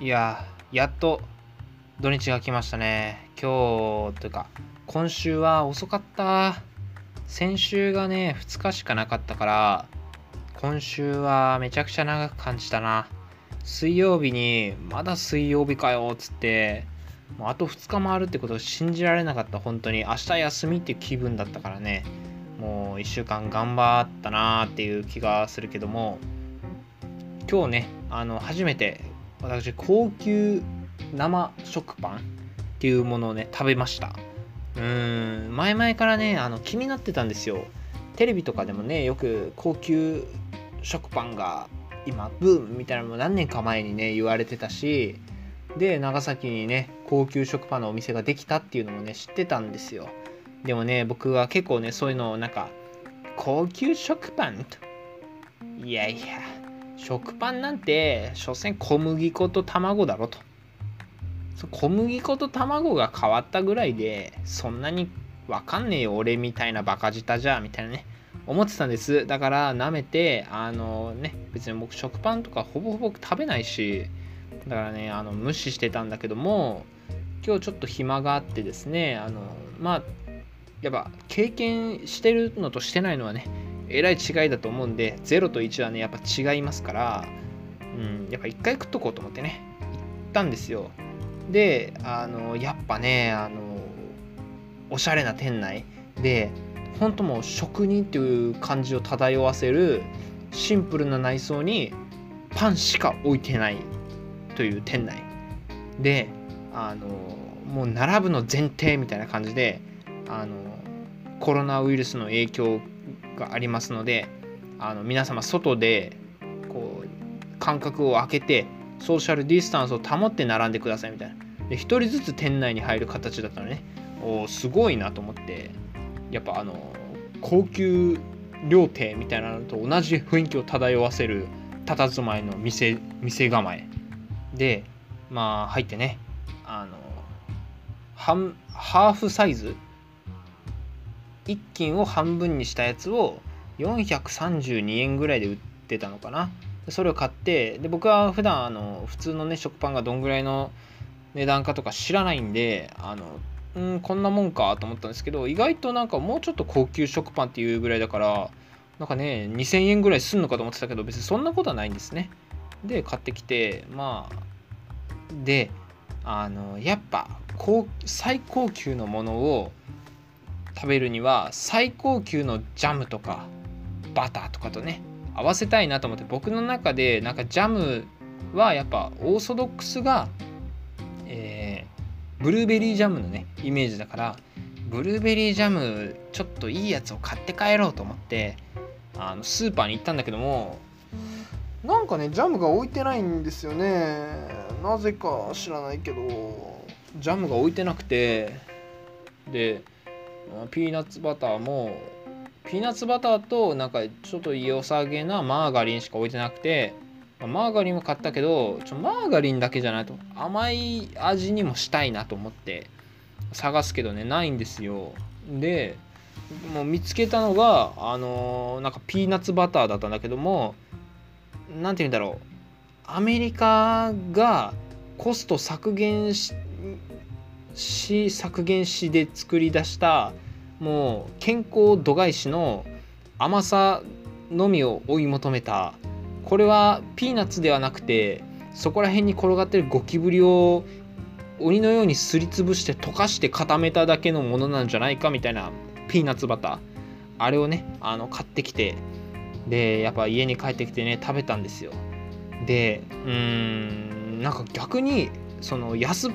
いややっと土日が来ましたね。今日というか今週は遅かった。先週がね2日しかなかったから今週はめちゃくちゃ長く感じたな。水曜日にまだ水曜日かよっつってもうあと2日もあるってことを信じられなかった。本当に。明日休みっていう気分だったからね。もう1週間頑張ったなーっていう気がするけども今日ねあの初めて私高級生食パンっていうものをね食べました。うーん前々からねあの気になってたんですよ。テレビとかでもねよく高級食パンが今ブームみたいなのも何年か前にね言われてたしで長崎にね高級食パンのお店ができたっていうのもね知ってたんですよ。でもね僕は結構ねそういうのをなんか高級食パンといやいや食パンなんて所詮小麦粉と卵だろと。小麦粉と卵が変わったぐらいでそんなにわかんねえよ俺みたいなバカ舌じゃみたいなね。思ってたんです。だから舐めてあのね別に僕食パンとかほぼほぼ食べないしだからねあの無視してたんだけども今日ちょっと暇があってですねあのまあやっぱ経験してるのとしてないのはねえらい違いだと思うんで0と1はねやっぱ違いますからうんやっぱ一回食っとこうと思ってね行ったんですよ。であのやっぱねあのおしゃれな店内で本当もう職人っていう感じを漂わせるシンプルな内装にパンしか置いてないという店内。であのもう並ぶの前提みたいな感じであのコロナウイルスの影響をがありますのであの皆様外でこう間隔を空けてソーシャルディスタンスを保って並んでくださいみたいな。で1人ずつ店内に入る形だったのね。おすごいなと思って。やっぱあの高級料亭みたいなのと同じ雰囲気を漂わせる佇まいの店店構え。でまあ入ってねあのハーフサイズ1斤を半分にしたやつを432円ぐらいで売ってたのかな。それを買ってで僕は普段あの普通のね食パンがどんぐらいの値段かとか知らないんであのんこんなもんかと思ったんですけど意外となんかもうちょっと高級食パンっていうぐらいだからなんかね2000円ぐらいすんのかと思ってたけど別にそんなことはないんですね。で買ってきてまあであのやっぱ高最高級のものを食べるには最高級のジャムとかバターとかとね合わせたいなと思って僕の中でなんかジャムはやっぱオーソドックスが、えー、ブルーベリージャムのねイメージだからブルーベリージャムちょっといいやつを買って帰ろうと思ってあのスーパーに行ったんだけどもなんかねジャムが置いてないんですよね。なぜか知らないけどジャムが置いてなくてでピーナッツバターもピーナッツバターとなんかちょっと良さげなマーガリンしか置いてなくてマーガリンも買ったけどちょマーガリンだけじゃないと甘い味にもしたいなと思って探すけどねないんですよ。でもう見つけたのがあのー、なんかピーナッツバターだったんだけども何て言うんだろう。アメリカがコスト削減して削減しで作り出したもう健康度外視の甘さのみを追い求めた。これはピーナッツではなくてそこら辺に転がってるゴキブリを鬼のようにすりつぶして溶かして固めただけのものなんじゃないかみたいなピーナッツバター。あれをねあの買ってきて。でやっぱ家に帰ってきてね食べたんですよ。でうーんなんか逆にその安っ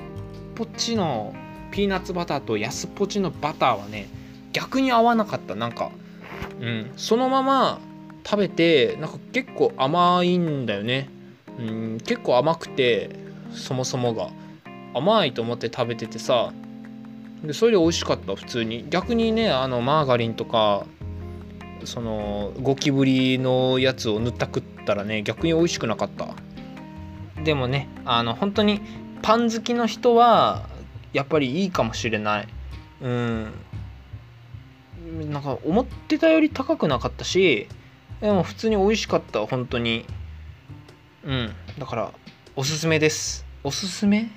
ぽちのピーナッツバターと安っぽちのバターはね逆に合わなかった。なんかうん。そのまま食べてなんか結構甘いんだよね。うん。結構甘くてそもそもが。甘いと思って食べててさ。でそれで美味しかった普通に。逆にねあのマーガリンとかそのゴキブリのやつを塗った食ったらね逆に美味しくなかった。でもねあの本当にパン好きの人はやっぱりいいかもしれない。うん。なんか思ってたより高くなかったしでも普通に美味しかった本当に。うん。だからおすすめです。おすすめ？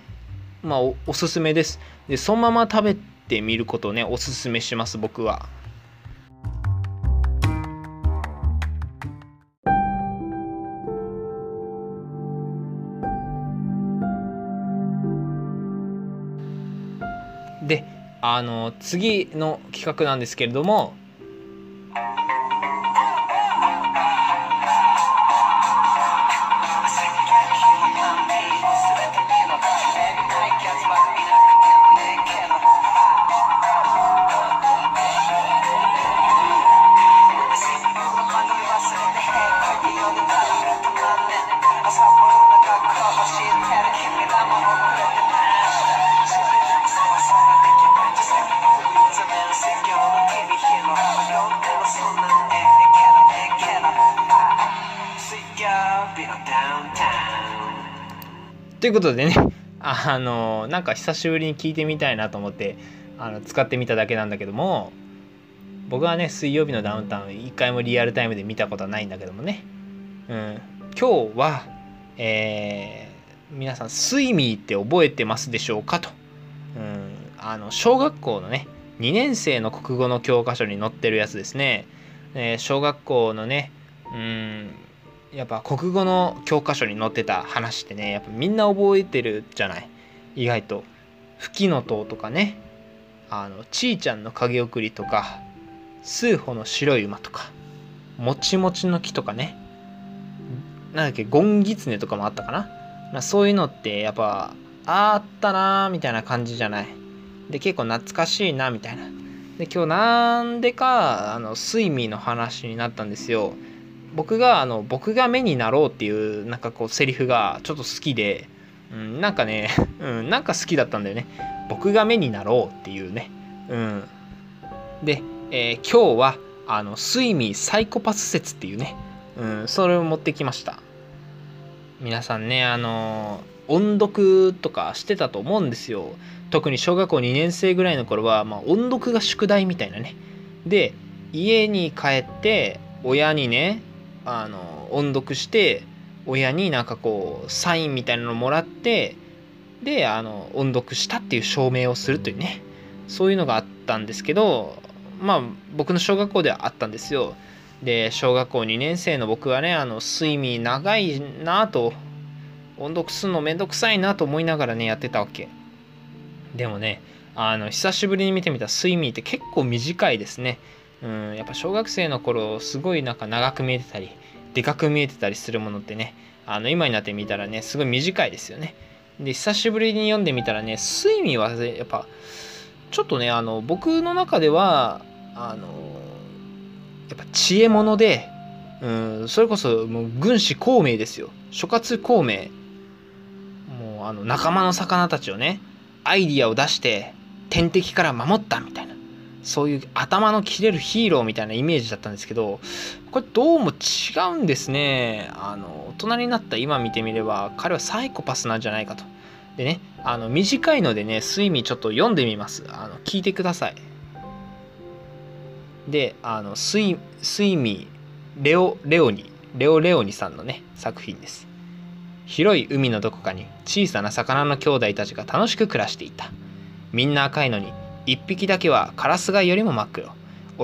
まあおおすすめです。でそのまま食べてみることをねおすすめします僕は。であの次の企画なんですけれどもということでね。あのなんか久しぶりに聞いてみたいなと思ってあの使ってみただけなんだけども僕はね水曜日のダウンタウン一回もリアルタイムで見たことはないんだけどもね、うん、今日は、えー、皆さんスイミーって覚えてますでしょうかと、うん、あの小学校のね2年生の国語の教科書に載ってるやつですね、えー、小学校のねうんやっぱ国語の教科書に載ってた話ってねやっぱみんな覚えてるじゃない？意外と「吹きの塔」とかね「あのちいちゃんの影送り」とか「数歩の白い馬」とか「もちもちの木」とかね。なんだっけゴンギツネとかもあったかな、まあ、そういうのってやっぱあったなーみたいな感じじゃない？で結構懐かしいなみたいな。で今日なんでかあの睡眠の話になったんですよ。僕があの僕が目になろうっていうなんかこうセリフがちょっと好きで、うん、なんかね、うん、なんか好きだったんだよね。僕が目になろうっていうね、うん、で、えー、今日はあの睡眠サイコパス説っていうね、うん、それを持ってきました。皆さんねあの音読とかしてたと思うんですよ。特に小学校2年生ぐらいの頃は、まあ、音読が宿題みたいなね。で家に帰って親にねあの音読して親になんかこうサインみたいなのもらってであの音読したっていう証明をするというねそういうのがあったんですけどまあ僕の小学校ではあったんですよ。で小学校2年生の僕はねあの睡眠長いなと音読するのめんどくさいなと思いながらねやってたわけ。でもねあの久しぶりに見てみた睡眠って結構短いですね。うんやっぱ小学生の頃すごいなんか長く見えてたりでかく見えてたりするものってねあの今になってみたらねすごい短いですよね。で久しぶりに読んでみたらね睡眠はやっぱちょっとねあの僕の中ではあのやっぱ知恵者でうんそれこそもう軍師孔明ですよ。諸葛孔明。もうあの仲間の魚たちをねアイディアを出して天敵から守ったみたいな。そういう頭の切れるヒーローみたいなイメージだったんですけどこれどうも違うんですね。あの大人になった今見てみれば彼はサイコパスなんじゃないかと。でねあの短いのでね睡眠ちょっと読んでみます。あの聞いてください。であの睡眠レオレオニレオレオニさんのね作品です。広い海のどこかに小さな魚の兄弟たちが楽しく暮らしていた。みんな赤いのに1匹だけはカラスガよりも真っ黒。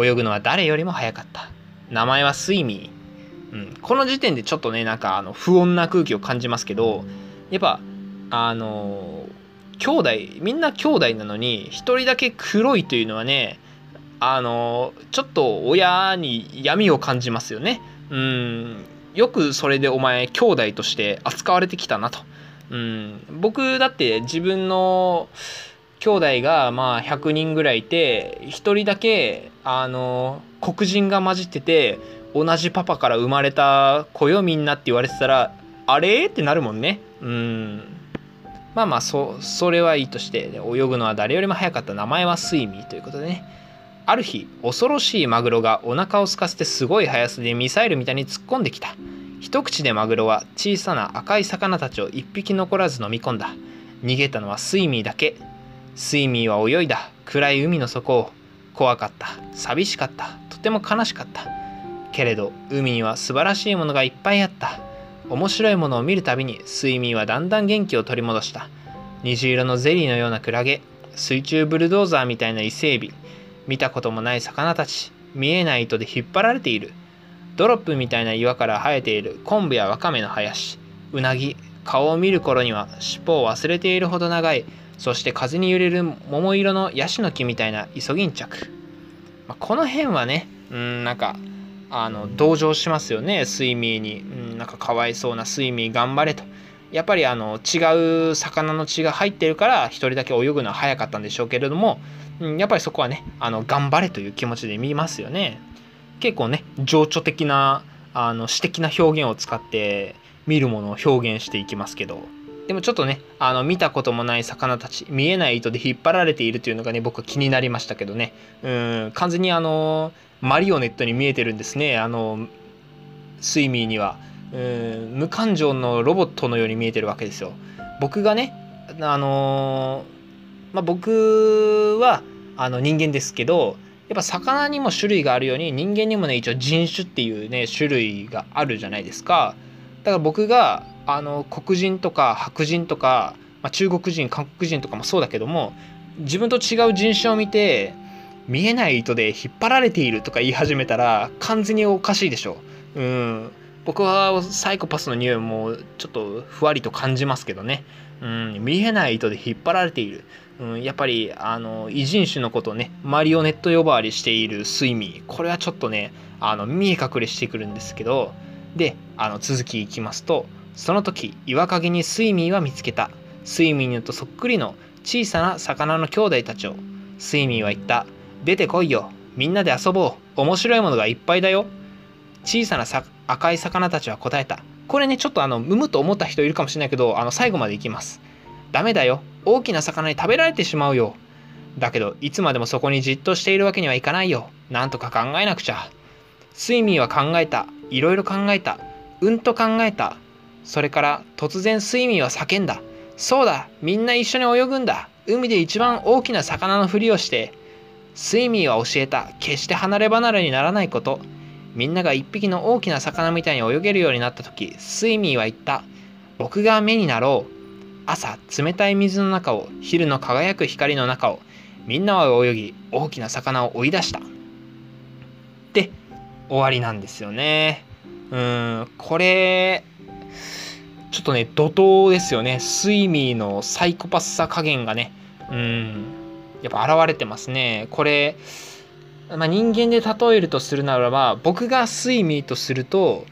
泳ぐのは誰よりも早かった。名前はスイミー、うん、この時点でちょっとねなんかあの不穏な空気を感じますけどやっぱあの兄弟みんな兄弟なのに1人だけ黒いというのはねあのちょっと親に闇を感じますよね。うん。よくそれでお前兄弟として扱われてきたなと。うん。僕だって自分の兄弟がまあ100人ぐらいいて1人だけあの黒人が混じってて同じパパから生まれた子よみんなって言われてたらあれ？ってなるもんね。うん。まあまあそそれはいいとして泳ぐのは誰よりも早かった名前はスイミーということでね。ある日恐ろしいマグロがお腹を空かせてすごい速さでミサイルみたいに突っ込んできた。一口でマグロは小さな赤い魚たちを一匹残らず飲み込んだ。逃げたのはスイミーだけ。スイミーは泳いだ。暗い海の底を。怖かった。寂しかった。とても悲しかった。けれど海には素晴らしいものがいっぱいあった。面白いものを見るたびに睡眠はだんだん元気を取り戻した。虹色のゼリーのようなクラゲ。水中ブルドーザーみたいな伊勢エビ。見たこともない魚たち。見えない糸で引っ張られている。ドロップみたいな岩から生えている。昆布やわかめの林。うなぎ。顔を見る頃には尻尾を忘れているほど長い。そして風に揺れる桃色のヤシの木みたいなイソギンチャク、まあ、この辺はねうんなんかあの同情しますよね睡眠に、うん、なんかかわいそうな睡眠頑張れと。やっぱりあの違う魚の血が入ってるから1人だけ泳ぐのは早かったんでしょうけれども、うん、やっぱりそこはねあの頑張れという気持ちで見ますよね。結構ね情緒的なあの詩的な表現を使って見るものを表現していきますけど。でもちょっとねあの見たこともない魚たち見えない糸で引っ張られているというのがね僕は気になりましたけどね。うん完全にあのマリオネットに見えてるんですね。あのスイミーには。うん無感情のロボットのように見えてるわけですよ。僕がねあのまあ、僕はあの人間ですけどやっぱ魚にも種類があるように人間にもね一応人種っていうね種類があるじゃないですか。だから僕があの黒人とか白人とか、まあ、中国人韓国人とかもそうだけども自分と違う人種を見て見えない糸で引っ張られているとか言い始めたら完全におかしいでしょ。うん。僕はサイコパスの匂いもちょっとふわりと感じますけどね。うん、見えない糸で引っ張られている。うん、やっぱりあの異人種のことをねマリオネット呼ばわりしている睡眠これはちょっとねあの見え隠れしてくるんですけどであの続きいきますとその時岩陰にスイミーは見つけた。スイミーとそっくりの小さな魚の兄弟たちを。スイミーは言った。出てこいよ。みんなで遊ぼう。面白いものがいっぱいだよ。小さな赤い魚たちは答えた。これねちょっとあのむむと思った人いるかもしれないけどあの最後までいきます。ダメだよ。大きな魚に食べられてしまうよ。だけどいつまでもそこにじっとしているわけにはいかないよ。なんとか考えなくちゃ。スイミーは考えた。いろいろ考えた。うんと考えた。それから突然スイミーは叫んだ。そうだみんな一緒に泳ぐんだ。海で一番大きな魚のふりをしてスイミーは教えた。決して離れ離れにならないこと。みんなが一匹の大きな魚みたいに泳げるようになった時スイミーは言った。僕が目になろう。朝冷たい水の中を昼の輝く光の中をみんなは泳ぎ大きな魚を追い出した。で終わりなんですよね。うんこれちょっとね怒涛ですよね。スイミーのサイコパスさ加減がね。うん。やっぱ現れてますね。これ、まあ、人間で例えるとするならば僕がスイミーとすると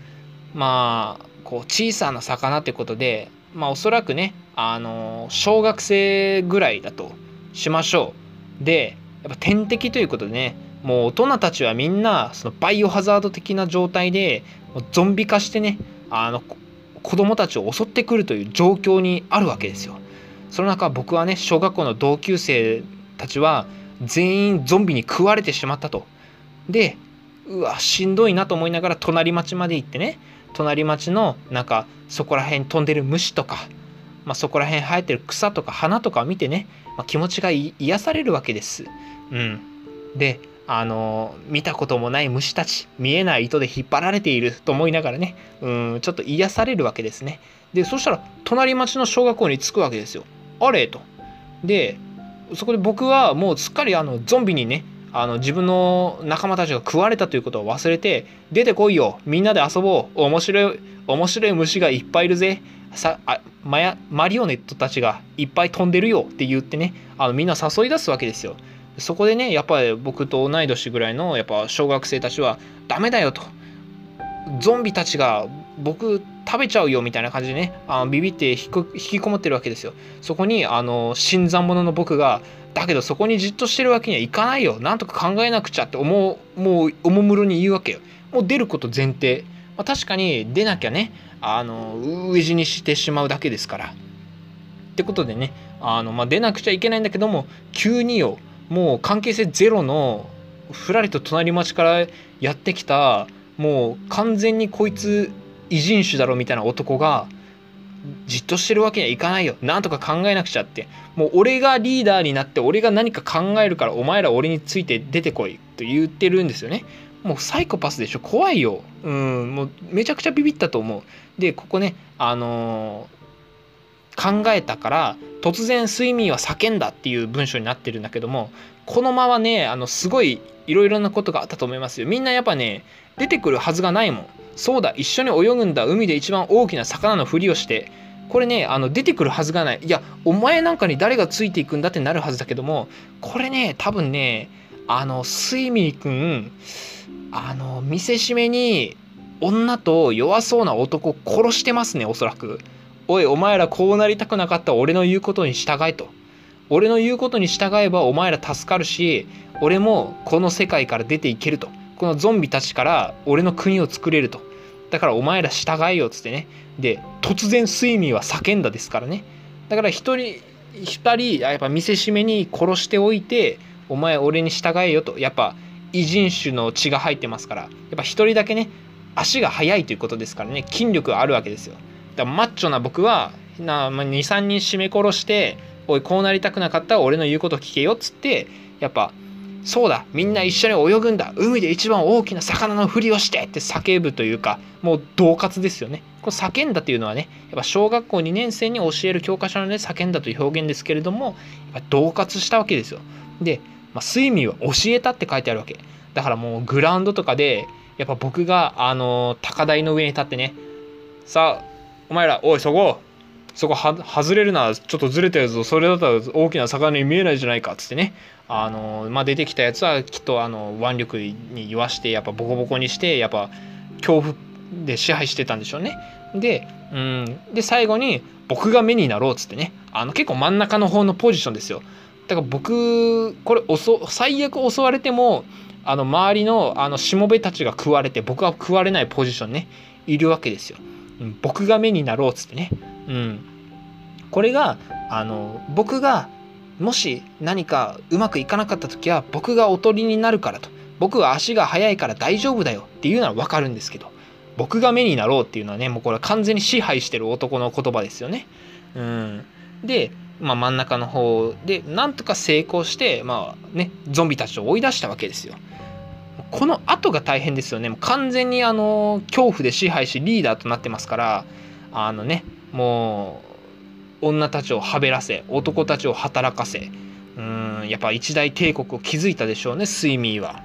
まあこう小さな魚ってことでまあおそらくねあの小学生ぐらいだとしましょう。でやっぱ天敵ということでねもう大人たちはみんなそのバイオハザード的な状態でゾンビ化してねあの子供たちを襲ってくるという状況にあるわけですよ。その中僕はね小学校の同級生たちは全員ゾンビに食われてしまったと。でうわしんどいなと思いながら隣町まで行ってね隣町のなんかそこら辺飛んでる虫とか、まあ、そこら辺生えてる草とか花とかを見てね、まあ、気持ちが癒されるわけです。うん、であの見たこともない虫たち見えない糸で引っ張られていると思いながらねうんちょっと癒されるわけですね。でそしたら隣町の小学校に着くわけですよ。あれ？と。でそこで僕はもうすっかりあのゾンビにねあの自分の仲間たちが食われたということを忘れて出てこいよみんなで遊ぼう面白い面白い虫がいっぱいいるぜさあマリオネットたちがいっぱい飛んでるよって言ってねあのみんな誘い出すわけですよ。そこでねやっぱり僕と同い年ぐらいのやっぱ小学生たちはダメだよと。ゾンビたちが僕食べちゃうよみたいな感じでねあビビって引きこもってるわけですよ。そこにあの新参者の僕がだけどそこにじっとしてるわけにはいかないよ。なんとか考えなくちゃって思うもうおもむろに言うわけよ。もう出ること前提、まあ、確かに出なきゃねあの飢え死にしてしまうだけですから。ってことでねあの、まあ、出なくちゃいけないんだけども急によもう関係性ゼロのふらりと隣町からやってきたもう完全にこいつ異人種だろみたいな男がじっとしてるわけにはいかないよ。なんとか考えなくちゃって。もう俺がリーダーになって俺が何か考えるからお前ら俺について出てこいと言ってるんですよね。もうサイコパスでしょ。怖いよ。うん。もうめちゃくちゃビビったと思う。でここねあのー、考えたから突然睡眠は叫んだっていう文章になってるんだけどもこのままねあのすごいいろいろなことがあったと思いますよ。みんなやっぱね出てくるはずがないもん。そうだ一緒に泳ぐんだ海で一番大きな魚のふりをしてこれねあの出てくるはずがない。いやお前なんかに誰がついていくんだってなるはずだけどもこれね多分ねあのスイミーくんあの見せしめに女と弱そうな男殺してますねおそらく。おいお前らこうなりたくなかった俺の言うことに従えと。俺の言うことに従えばお前ら助かるし俺もこの世界から出ていけると。このゾンビたちから俺の国を作れると。だからお前ら従えよっつってね。で突然睡眠は叫んだですからね。だから一人二人やっぱ見せしめに殺しておいてお前俺に従えよと。やっぱ異人種の血が入ってますから。やっぱ一人だけね足が速いということですからね。筋力があるわけですよ。だマッチョな僕は、23人絞め殺しておいこうなりたくなかったら俺の言うこと聞けよっつってやっぱそうだみんな一緒に泳ぐんだ海で一番大きな魚のふりをしてって叫ぶというかもう恫喝ですよね。この叫んだというのはねやっぱ小学校2年生に教える教科書のね叫んだという表現ですけれどもやっぱ恫喝したわけですよ。で、まあ、睡眠は教えたって書いてあるわけ。だからもうグラウンドとかでやっぱ僕があの高台の上に立ってねさあお前らおいそこそこは外れるなちょっとずれてるぞそれだったら大きな魚に見えないじゃないかつってねあの、まあ、出てきたやつはきっとあの腕力に言わしてやっぱボコボコにしてやっぱ恐怖で支配してたんでしょうね。で,、うん、で最後に僕が目になろうっつってねあの結構真ん中の方のポジションですよ。だから僕これ最悪襲われてもあの周りのあのしもべたちが食われて僕は食われないポジションねいるわけですよ。うん、僕が目になろうっつってね。うん、これがあの僕がもし何かうまくいかなかった時は僕がおとりになるからと僕は足が速いから大丈夫だよっていうのは分かるんですけど僕が目になろうっていうのはねもうこれは完全に支配してる男の言葉ですよね。うん、で、まあ、真ん中の方でなんとか成功してまあねゾンビたちを追い出したわけですよ。この後が大変ですよね。もう完全にあの恐怖で支配しリーダーとなってますからあのねもう女たちをはべらせ男たちを働かせうんやっぱ一大帝国を築いたでしょうねスイミーは。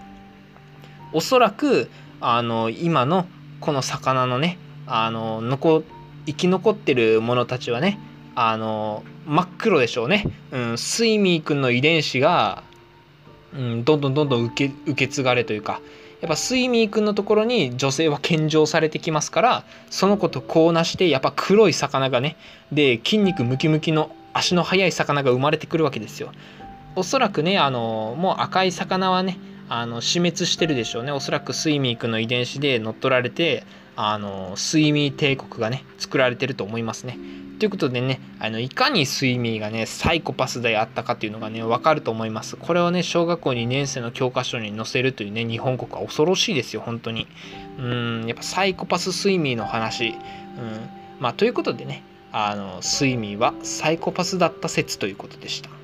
おそらくあの今のこの魚のねあの残生き残ってる者たちはねあの真っ黒でしょうね、うん、スイミー君の遺伝子が、うん、どんどんどんどん受け受け継がれというかやっぱスイミー君のところに女性は献上されてきますからその子とこうなしてやっぱ黒い魚がねで筋肉ムキムキの足の速い魚が生まれてくるわけですよおそらくねあのもう赤い魚はねあの死滅してるでしょうねおそらくスイミー君の遺伝子で乗っ取られてあのスイミー帝国がね作られてると思いますね。ということでねあのいかにスイミーがねサイコパスであったかっていうのがね分かると思います。これをね小学校2年生の教科書に載せるというね日本国は恐ろしいですよ本当に。うんやっぱサイコパススイミーの話。うんまあ、ということでねあのスイミーはサイコパスだった説ということでした。